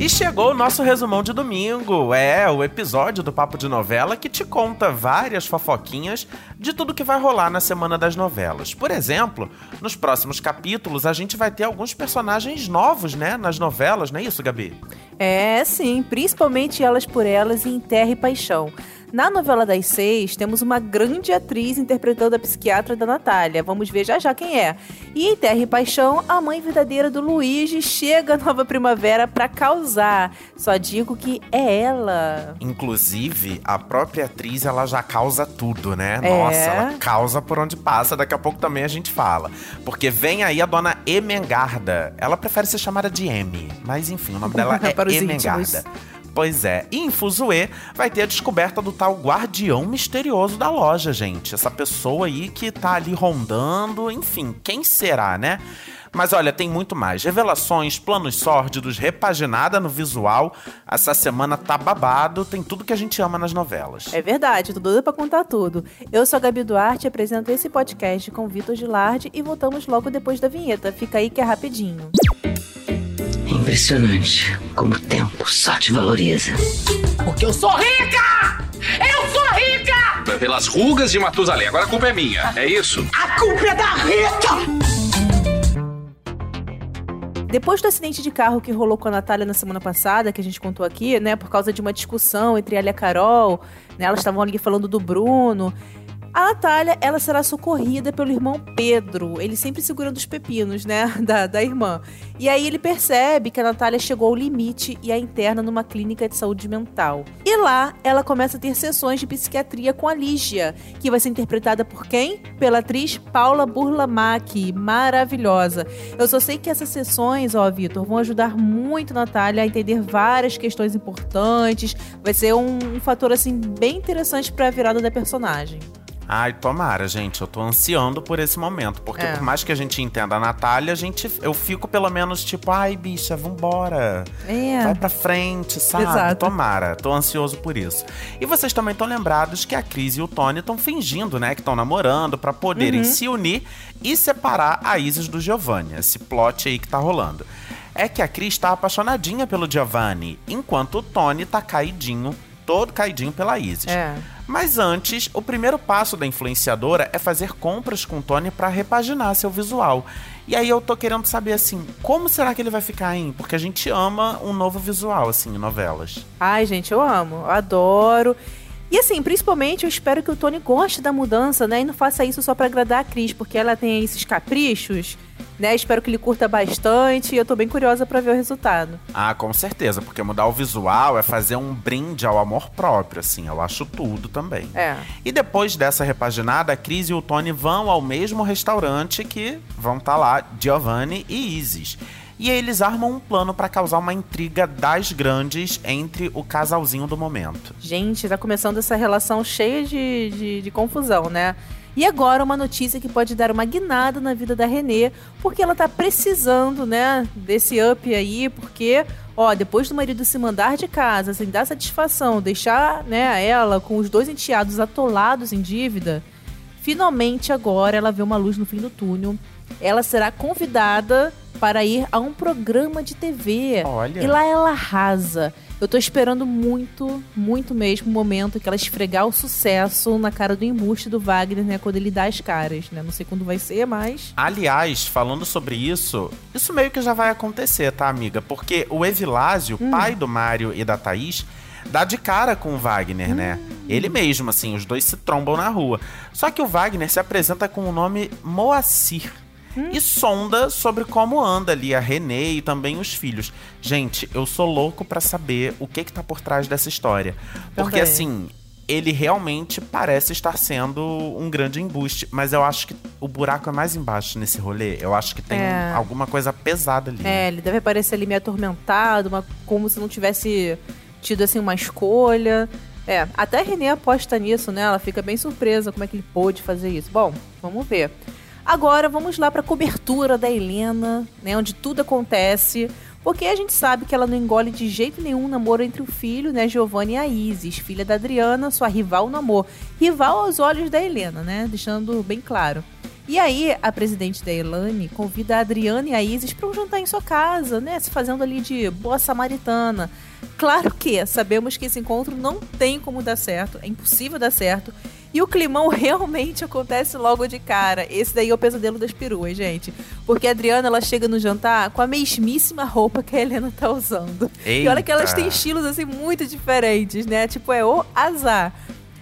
E chegou o nosso resumão de domingo. É, o episódio do Papo de Novela que te conta várias fofoquinhas de tudo que vai rolar na semana das novelas. Por exemplo, nos próximos capítulos a gente vai ter alguns personagens novos, né, nas novelas, não é isso, Gabi? É, sim, principalmente Elas por Elas e Em Terra e Paixão. Na novela das seis, temos uma grande atriz interpretando a psiquiatra da Natália. Vamos ver já já quem é. E em Terra e Paixão, a mãe verdadeira do Luigi chega à nova primavera para causar. Só digo que é ela. Inclusive, a própria atriz, ela já causa tudo, né? É. Nossa, ela causa por onde passa. Daqui a pouco também a gente fala. Porque vem aí a dona Emengarda. Ela prefere ser chamada de M. Mas enfim, o nome dela é os Emengarda. íntimos. Pois é, e em Fuzue vai ter a descoberta do tal guardião misterioso da loja, gente. Essa pessoa aí que tá ali rondando, enfim, quem será, né? Mas olha, tem muito mais. Revelações, planos sórdidos, repaginada no visual. Essa semana tá babado, tem tudo que a gente ama nas novelas. É verdade, tô doida pra contar tudo. Eu sou a Gabi Duarte, apresento esse podcast com Vitor Gilardi e voltamos logo depois da vinheta. Fica aí que é rapidinho. É impressionante como o tempo só te valoriza. Porque eu sou rica! Eu sou rica! Pelas rugas de Matusalém. Agora a culpa é minha. É isso? A culpa é da Rita! Depois do acidente de carro que rolou com a Natália na semana passada, que a gente contou aqui, né, por causa de uma discussão entre ela e a Carol, né, elas estavam ali falando do Bruno. A Natália, ela será socorrida pelo irmão Pedro. Ele sempre segurando os pepinos, né, da, da irmã. E aí ele percebe que a Natália chegou ao limite e a interna numa clínica de saúde mental. E lá, ela começa a ter sessões de psiquiatria com a Lígia, que vai ser interpretada por quem? Pela atriz Paula Burlamac, maravilhosa. Eu só sei que essas sessões, ó, Vitor, vão ajudar muito a Natália a entender várias questões importantes. Vai ser um, um fator, assim, bem interessante pra virada da personagem. Ai, tomara, gente. Eu tô ansiando por esse momento. Porque É. por mais que a gente entenda a Natália, a gente, eu fico pelo menos tipo, ai, bicha, vambora. É. Vai pra frente, sabe? Exato. Tomara. Tô ansioso por isso. E vocês também estão lembrados que a Cris e o Tony estão fingindo, né? Que estão namorando pra poderem se unir e separar a Isis do Giovanni. Esse plot aí que tá rolando. É que a Cris tá apaixonadinha pelo Giovanni, enquanto o Tony tá caidinho, todo caidinho pela Isis. É. Mas antes, o primeiro passo da influenciadora é fazer compras com o Tony pra repaginar seu visual. E aí eu tô querendo saber assim, como será que ele vai ficar, hein? Porque a gente ama um novo visual assim em novelas. Ai, gente, eu amo, eu adoro. E assim, principalmente eu espero que o Tony goste da mudança, né? E não faça isso só pra agradar a Cris, porque ela tem esses caprichos, né? Espero que ele curta bastante e eu tô bem curiosa pra ver o resultado. Ah, com certeza, porque mudar o visual é fazer um brinde ao amor próprio, assim, eu acho tudo também. É. E depois dessa repaginada, a Cris e o Tony vão ao mesmo restaurante que vão estar lá Giovanni e Isis. E aí eles armam um plano pra causar uma intriga das grandes entre o casalzinho do momento. Gente, tá começando essa relação cheia de, de, de confusão, né? E agora uma notícia que pode dar uma guinada na vida da Renê, porque ela tá precisando, né, desse up aí, porque, ó, depois do marido se mandar de casa sem dar satisfação, deixar, né, ela com os dois enteados atolados em dívida, finalmente agora ela vê uma luz no fim do túnel. Ela será convidada para ir a um programa de TV. Olha. E lá ela arrasa. Eu tô esperando muito, muito mesmo o momento que ela esfregar o sucesso na cara do embuste do Wagner, né? Quando ele dá as caras, né? Não sei quando vai ser, mas. Aliás, falando sobre isso, isso meio que já vai acontecer, tá, amiga? Porque o Evilásio, pai do Mário e da Thaís, dá de cara com o Wagner, né? Ele mesmo, assim, os dois se trombam na rua. Só que o Wagner se apresenta com o nome Moacir. E sonda sobre como anda ali a Renê e também os filhos. Gente, eu sou louco pra saber o que que tá por trás dessa história. Porque Também. assim, ele realmente parece estar sendo um grande embuste, mas eu acho que o buraco é mais embaixo nesse rolê. Eu acho que tem É. alguma coisa pesada ali. É, ele deve aparecer ali meio atormentado, uma, como se não tivesse tido, assim, uma escolha. É, até a Renê aposta nisso, né? Ela fica bem surpresa como é que ele pôde fazer isso. Bom, vamos ver. Agora vamos lá pra cobertura da Helena, né? Onde tudo acontece. Porque a gente sabe que ela não engole de jeito nenhum o namoro entre o filho, né, Giovanni e a Isis, filha da Adriana, sua rival no amor. Rival aos olhos da Helena, né? Deixando bem claro. E aí, a presidente da Elane convida a Adriana e a Isis para um jantar em sua casa, né? Se fazendo ali de boa samaritana. Claro que sabemos que esse encontro não tem como dar certo, é impossível dar certo. E o climão realmente acontece logo de cara. Esse daí é o pesadelo das peruas, gente. Porque a Adriana, ela chega no jantar com a mesmíssima roupa que a Helena tá usando. Eita. E olha que elas têm estilos, assim, muito diferentes, né? Tipo, é o azar.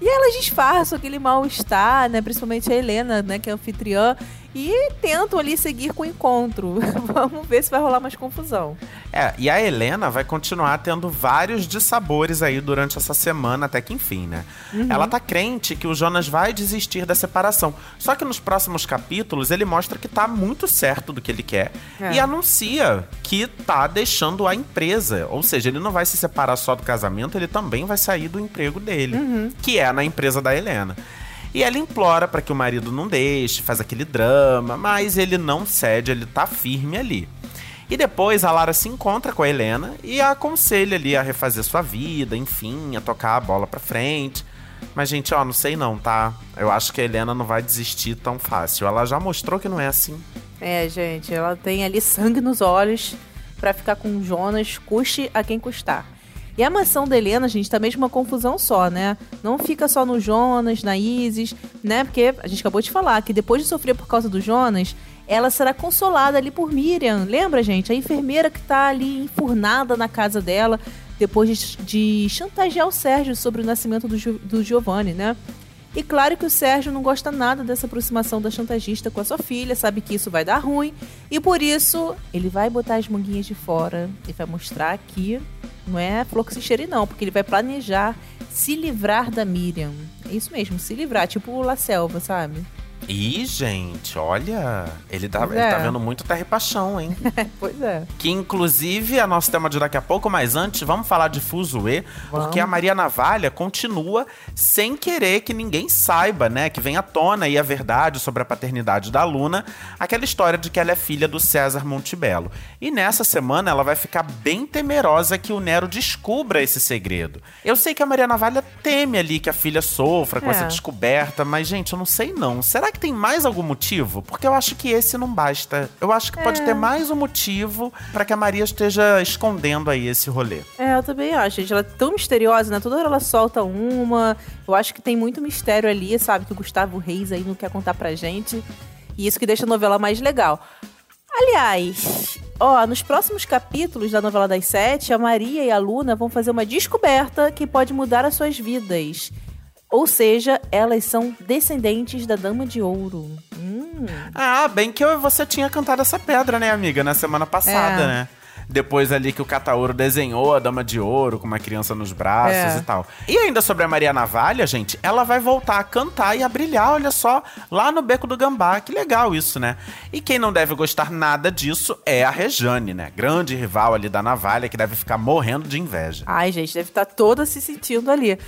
E elas disfarçam aquele mal-estar, né? Principalmente a Helena, né? Que é anfitriã. E tentam ali seguir com o encontro. Vamos ver se vai rolar mais confusão. É, e a Helena vai continuar tendo vários dissabores aí durante essa semana, até que enfim, né? Ela tá crente que o Jonas vai desistir da separação. Só que nos próximos capítulos ele mostra que tá muito certo do que ele quer É. e anuncia que tá deixando a empresa. Ou seja, ele não vai se separar só do casamento, ele também vai sair do emprego dele, que é na empresa da Helena. E ela implora para que o marido não deixe, faz aquele drama, mas ele não cede, ele tá firme ali. E depois a Lara se encontra com a Helena e a aconselha ali a refazer sua vida, enfim, a tocar a bola pra frente. Mas, gente, ó, não sei não, tá? Eu acho que a Helena não vai desistir tão fácil. Ela já mostrou que não é assim. É, gente, ela tem ali sangue nos olhos pra ficar com o Jonas, custe a quem custar. E a mansão da Helena, gente, tá mesmo uma confusão só, né? Não fica só no Jonas, na Isis, né? Porque a gente acabou de falar que depois de sofrer por causa do Jonas, ela será consolada ali por Miriam. Lembra, gente? A enfermeira que tá ali enfurnada na casa dela depois de, de chantagear o Sérgio sobre o nascimento do, do Giovanni, né? E claro que o Sérgio não gosta nada dessa aproximação da chantagista com a sua filha, sabe que isso vai dar ruim, e por isso ele vai botar as manguinhas de fora e vai mostrar que não é cheire não, porque ele vai planejar se livrar da Miriam. É isso mesmo, se livrar, tipo o La Selva, sabe? Ih, gente, olha. Ele tá, Pois ele é. tá vendo muito terra e paixão, hein? pois é. Que inclusive é nosso tema de daqui a pouco, mas antes vamos falar de Fuzue, porque a Maria Navalha continua sem querer que ninguém saiba, né? Que venha à tona aí a verdade sobre a paternidade da Luna, aquela história de que ela é filha do César Montebello. E nessa semana ela vai ficar bem temerosa que o Nero descubra esse segredo. Eu sei que a Maria Navalha teme ali que a filha sofra com É. essa descoberta, mas gente, eu não sei não. Será que tem mais algum motivo? Porque eu acho que esse não basta. Eu acho que pode ter mais um motivo pra que a Maria esteja escondendo aí esse rolê. É, eu também acho, gente. Ela é tão misteriosa, né? Toda hora ela solta uma. Eu acho que tem muito mistério ali, sabe? Que o Gustavo Reis aí não quer contar pra gente. E isso que deixa a novela mais legal. Aliás, ó, nos próximos capítulos da novela das sete, a Maria e a Luna vão fazer uma descoberta que pode mudar as suas vidas. Ou seja, elas são descendentes da Dama de Ouro. Hum. Ah, bem que eu você tinha cantado essa pedra, né, amiga, na semana passada, É. né? Depois ali que o Catauro desenhou a Dama de Ouro com uma criança nos braços É. e tal. E ainda sobre a Maria Navalha, gente, ela vai voltar a cantar e a brilhar, olha só, lá no Beco do Gambá. Que legal isso, né? E quem não deve gostar nada disso é a Rejane, né? Grande rival ali da Navalha, que deve ficar morrendo de inveja. Ai, gente, deve estar toda se sentindo ali.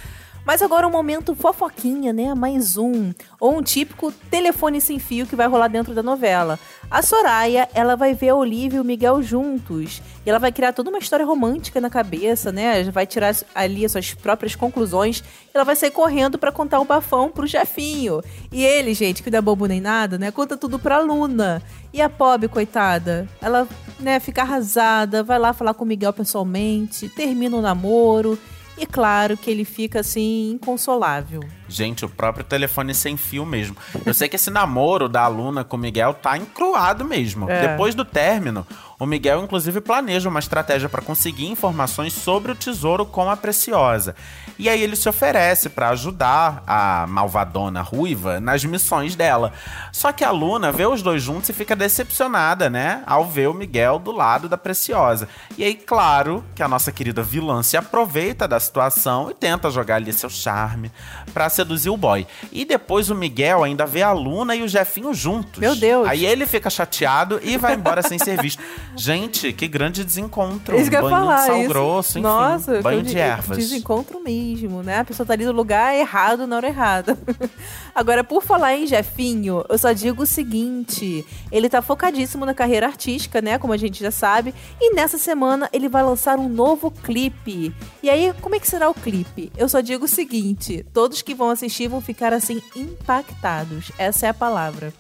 Mas agora um momento fofoquinha, né? Mais um. Ou um típico telefone sem fio que vai rolar dentro da novela. A Soraya, ela vai ver a Olivia e o Miguel juntos. E ela vai criar toda uma história romântica na cabeça, né? Vai tirar ali as suas próprias conclusões. Ela vai sair correndo pra contar o bafão pro Jefinho. E ele, gente, que não é bobo nem nada, né? Conta tudo pra Luna. E a pobre, coitada, ela, né, fica arrasada, vai lá falar com o Miguel pessoalmente, termina o namoro. E claro que ele fica assim, inconsolável. Gente, o próprio telefone sem fio mesmo. Eu sei que esse namoro da aluna com o Miguel tá encruado mesmo. É. Depois do término, o Miguel inclusive planeja uma estratégia para conseguir informações sobre o tesouro com a Preciosa. E aí ele se oferece para ajudar a malvadona ruiva nas missões dela. Só que a Luna vê os dois juntos e fica decepcionada, né, ao ver o Miguel do lado da Preciosa. E aí, claro, que a nossa querida vilã se aproveita da situação e tenta jogar ali seu charme pra seduzir o boy. E depois o Miguel ainda vê a Luna e o Jefinho juntos. Meu Deus. Aí ele fica chateado e vai embora sem ser visto. Gente, que grande desencontro. Isso que eu ia falar. de sal isso. grosso, enfim. Nossa, banho de ervas. Desencontro mesmo, né? A pessoa tá ali no lugar errado na hora errada. Agora, por falar em Jefinho, eu só digo o seguinte: ele tá focadíssimo na carreira artística, né? Como a gente já sabe. E nessa semana ele vai lançar um novo clipe. E aí, como é que será o clipe? Eu só digo o seguinte: todos que vão assistir vão ficar assim impactados. Essa é a palavra.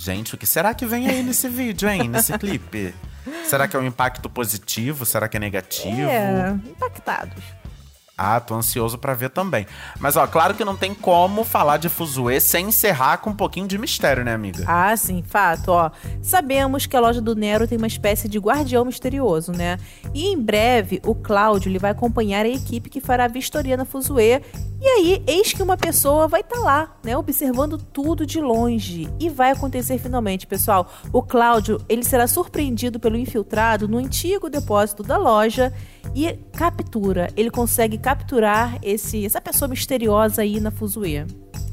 Gente, o que será que vem aí nesse vídeo, hein? Nesse clipe? Será que é um impacto positivo? Será que é negativo? É, impactados. Ah, tô ansioso pra ver também. Mas, ó, claro que não tem como falar de Fuzue sem encerrar com um pouquinho de mistério, né, amiga? Ah, sim, fato, ó. Sabemos que a loja do Nero tem uma espécie de guardião misterioso, né? E em breve, o Cláudio ele vai acompanhar a equipe que fará a vistoria na Fuzue. E aí, eis que uma pessoa vai estar tá lá, né, observando tudo de longe. E vai acontecer finalmente, pessoal. O Cláudio, ele será surpreendido pelo infiltrado no antigo depósito da loja e captura. Ele consegue capturar esse, essa pessoa misteriosa aí na Fuzue.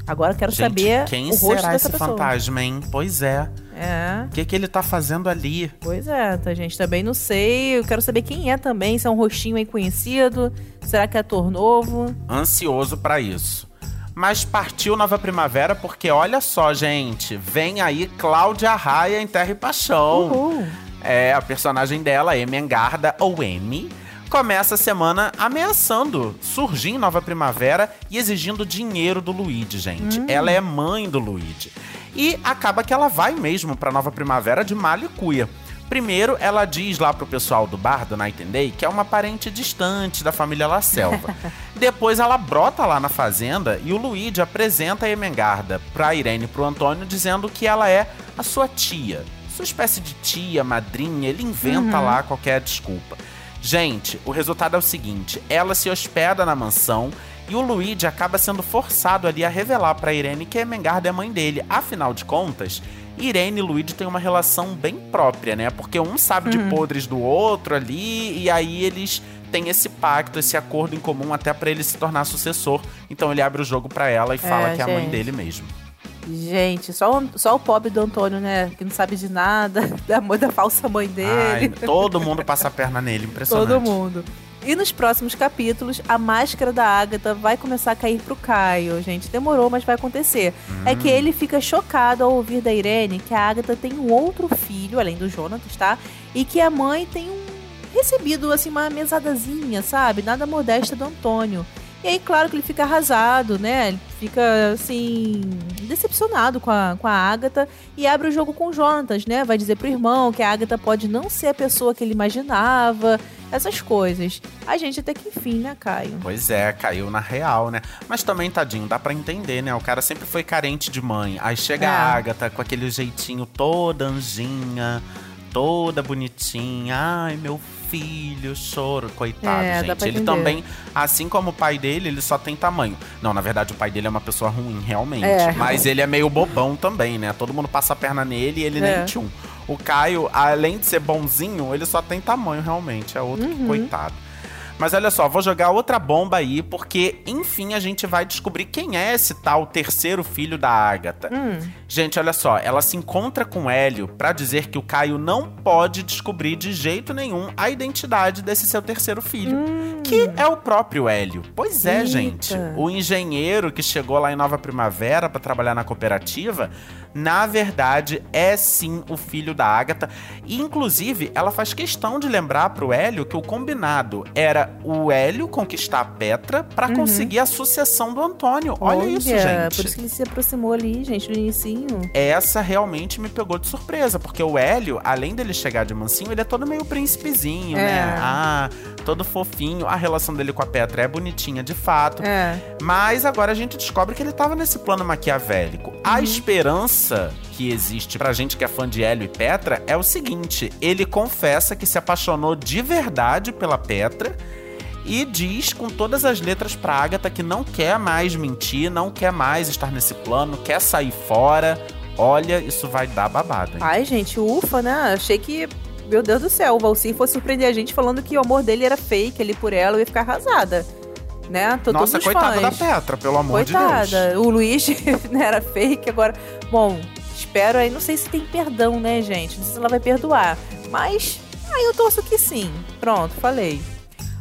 Agora eu quero Gente, saber quem o rosto será dessa esse pessoa. fantasma, hein? Pois é. É, O que, que ele tá fazendo ali? pois é, tá, gente? Também não sei. Eu quero saber quem é também, se é um rostinho aí conhecido. Será que é ator novo? Ansioso pra isso. Mas partiu Nova Primavera porque olha só, gente, vem aí Cláudia Raia em Terra e Paixão. Uhul. É, a personagem dela, Amy Engarda, ou Amy, começa a semana ameaçando surgir em Nova Primavera e exigindo dinheiro do Luigi, gente. Ela é mãe do Luigi. E acaba que ela vai mesmo pra Nova Primavera de Malicuia. Primeiro, ela diz lá pro pessoal do bar do Night and Day que é uma parente distante da família La Selva. Depois ela brota lá na fazenda e o Luigi apresenta a Emengarda pra Irene e pro Antônio dizendo que ela é a sua tia. Sua espécie de tia, madrinha, ele inventa lá qualquer desculpa. Gente, o resultado é o seguinte: ela se hospeda na mansão e o Luigi acaba sendo forçado ali a revelar pra Irene que a Emengarda é mãe dele. Afinal de contas, Irene e Luigi têm uma relação bem própria, né? Porque um sabe de podres do outro ali e aí eles têm esse pacto, esse acordo em comum até pra ele se tornar sucessor. Então ele abre o jogo pra ela e fala que é a mãe gente. dele mesmo. Gente, só, o- só o pobre do Antônio, né? Que não sabe de nada, da, mãe- da falsa mãe Ai, dele. todo mundo passa a perna nele, impressionante. Todo mundo. E nos próximos capítulos, a máscara da Agatha vai começar a cair pro Caio. Gente, demorou, mas vai acontecer. É Hum. que ele fica chocado ao ouvir da Irene que a Agatha tem um outro filho, além do Jonatas, tá? E que a mãe tem um recebido, assim, uma mesadazinha, sabe? Nada modesta do Antônio. E aí, claro que ele fica arrasado, né? Ele fica, assim, decepcionado com a, com a Agatha e abre o jogo com o Jonatas, né? Vai dizer pro irmão que a Agatha pode não ser a pessoa que ele imaginava, essas coisas. A gente até que enfim, né, Caio? Pois é, caiu na real, né? Mas também, tadinho, dá pra entender, né? O cara sempre foi carente de mãe. Aí chega É. a Agatha com aquele jeitinho toda anjinha, toda bonitinha. Ai, meu filho, choro. Coitado, É, gente. Ele também, assim como o pai dele, ele só tem tamanho. Não, na verdade, o pai dele é uma pessoa ruim, realmente. É. Mas ele é meio bobão também, né? Todo mundo passa a perna nele e ele É. nem tchum. O Caio, além de ser bonzinho, ele só tem tamanho, realmente. É outro Uhum. que coitado. Mas olha só, vou jogar outra bomba aí, porque enfim a gente vai descobrir quem é esse tal terceiro filho da Agatha. Hum, Gente, olha só, ela se encontra com o Hélio pra dizer que o Caio não pode descobrir de jeito nenhum a identidade desse seu terceiro filho, que é o próprio Hélio. Pois é, Eita. gente. O engenheiro que chegou lá em Nova Primavera pra trabalhar na cooperativa, na verdade é sim o filho da Agatha. E inclusive, ela faz questão de lembrar pro Hélio que o combinado era o Hélio conquistar a Petra pra conseguir a sucessão do Antônio. Olha, isso, gente. Por isso que ele se aproximou ali, gente, no inicinho. Essa realmente me pegou de surpresa, porque o Hélio, além dele chegar de mansinho, ele é todo meio príncipezinho, É. né? Ah, todo fofinho. A relação dele com a Petra é bonitinha de fato. É. Mas agora a gente descobre que ele tava nesse plano maquiavélico. A esperança que existe pra gente que é fã de Hélio e Petra é o seguinte: ele confessa que se apaixonou de verdade pela Petra. E diz com todas as letras pra Agatha que não quer mais mentir, não quer mais estar nesse plano, quer sair fora. Olha, isso vai dar babado, hein? Ai, gente, ufa, né? Achei que. Meu Deus do céu, o Valci fosse surpreender a gente falando que o amor dele era fake ali por ela, eu ia ficar arrasada. Né? Tô Nossa, coitada da fãs. Petra, pelo amor de Deus. Coitada. O Luiz né, era fake, agora. Bom, espero aí. Não sei se tem perdão, né, gente? Não sei se ela vai perdoar. Mas. Aí eu torço que sim. Pronto, falei.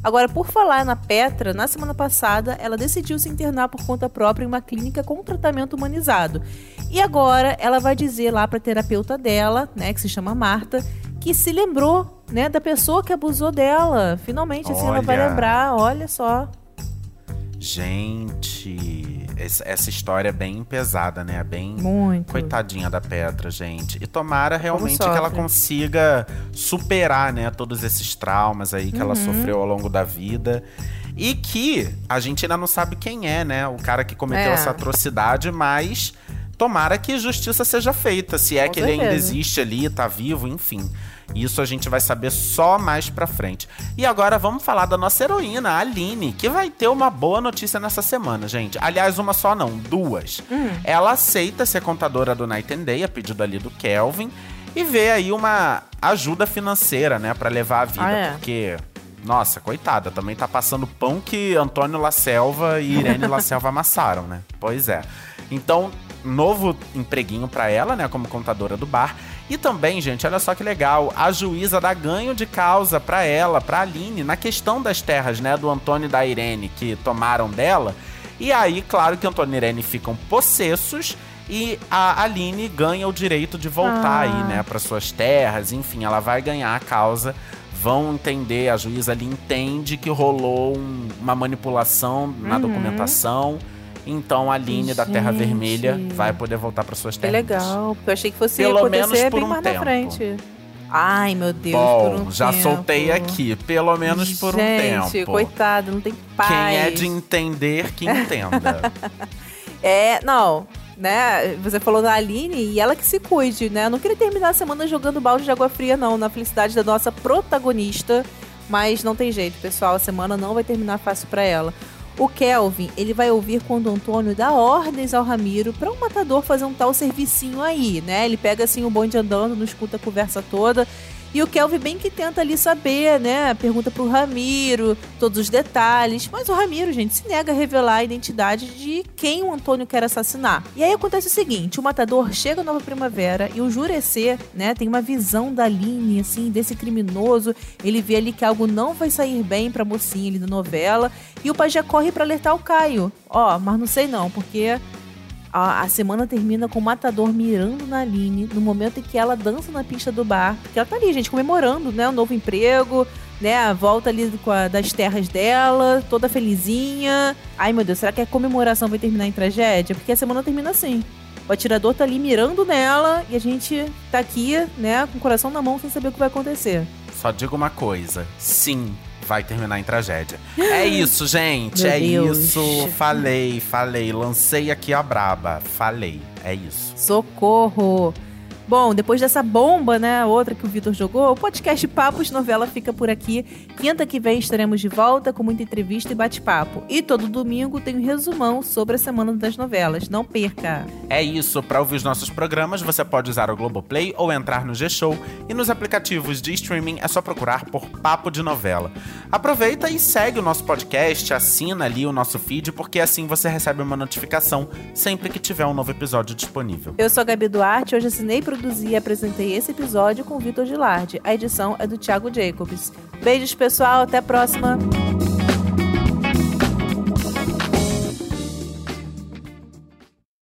Agora, por falar na Petra, na semana passada ela decidiu se internar por conta própria em uma clínica com tratamento humanizado. E agora ela vai dizer lá pra terapeuta dela, né, que se chama Marta, que se lembrou, né, da pessoa que abusou dela. Finalmente, assim, ela vai Olha. lembrar, olha só. Gente. Essa história é bem pesada, né? Bem. Muito. Coitadinha da Petra, gente. E tomara realmente que ela consiga superar, né, todos esses traumas aí que ela Uhum. sofreu ao longo da vida. E que a gente ainda não sabe quem é, né? O cara que cometeu É. essa atrocidade, mas tomara que justiça seja feita. Se é Com que ele ainda certeza. existe ali, tá vivo, enfim. Isso a gente vai saber só mais pra frente. E agora vamos falar da nossa heroína, a Aline, que vai ter uma boa notícia nessa semana, gente. Aliás, uma só não, duas. Hum. Ela aceita ser contadora do Night and Day, a pedido ali do Kelvin, e vê aí uma ajuda financeira, né, Pra levar a vida, Ah, é? porque nossa, coitada, também tá passando pão que Antônio La Selva e Irene La Selva amassaram, né? Pois é. Então, novo empreguinho pra ela, né, como contadora do bar. E também, gente, olha só que legal, a juíza dá ganho de causa pra ela, pra Aline, na questão das terras, né, do Antônio e da Irene que tomaram dela. E aí, claro que Antônio e Irene ficam possessos e a Aline ganha o direito de voltar Ah. aí, né, para suas terras. Enfim, ela vai ganhar a causa. Vão entender, a juíza ali entende que rolou um- uma manipulação na Uhum. documentação. Então a Aline da Terra. Vermelha vai poder voltar para suas Que terras. legal, porque eu achei que fosse Pelo acontecer menos por bem um mais tempo. na frente. Ai, meu Deus, Bom, um já tempo. soltei aqui, pelo menos por um Gente, tempo. coitado, não tem paz. Quem é de entender, que entenda. É, não, né? Você falou da Aline e ela que se cuide, né? Eu não queria terminar a semana jogando balde de água fria, não, na felicidade da nossa protagonista. Mas não tem jeito, pessoal. A semana não vai terminar fácil pra ela. O Kelvin, ele vai ouvir quando Antônio dá ordens ao Ramiro pra um matador fazer um tal servicinho aí, né? Ele pega assim o bonde andando, não escuta a conversa toda. E o Kelvin bem que tenta ali saber, né? Pergunta pro Ramiro todos os detalhes. Mas o Ramiro, gente, se nega a revelar a identidade de quem o Antônio quer assassinar. E aí acontece o seguinte: o matador chega à Nova Primavera e o Jurecê, né, tem uma visão da Aline, assim, desse criminoso. Ele vê ali que algo não vai sair bem pra mocinha ali da novela. E o pajé corre pra alertar o Caio. Ó, mas não sei não, porque a, a semana termina com o matador mirando na Aline no momento em que ela dança na pista do bar. Porque ela tá ali, gente, comemorando, né? O novo emprego, né? A volta ali a- das terras dela, toda felizinha. Ai, meu Deus, será que a comemoração vai terminar em tragédia? Porque a semana termina assim. O atirador tá ali mirando nela e a gente tá aqui, né, com o coração na mão sem saber o que vai acontecer. Só digo uma coisa: sim, vai terminar em tragédia. É isso, gente. Meu é Deus. isso. Falei, falei. Lancei aqui a braba. Falei. É isso. Socorro! Bom, depois dessa bomba, né, outra que o Vitor jogou, o podcast Papos Novela fica por aqui. Quinta que vem estaremos de volta com muita entrevista e bate-papo. E todo domingo tem um resumão sobre a semana das novelas. Não perca! É isso. Para ouvir os nossos programas, você pode usar o Globoplay ou entrar no G-Show. E nos aplicativos de streaming é só procurar por Papo de Novela. Aproveita e segue o nosso podcast, assina ali o nosso feed, porque assim você recebe uma notificação sempre que tiver um novo episódio disponível. Eu sou a Gabi Duarte, hoje assinei, produzi e apresentei esse episódio com Vitor Gilardi. A edição é do Thiago Jacobs. Beijos, pessoal, até a próxima!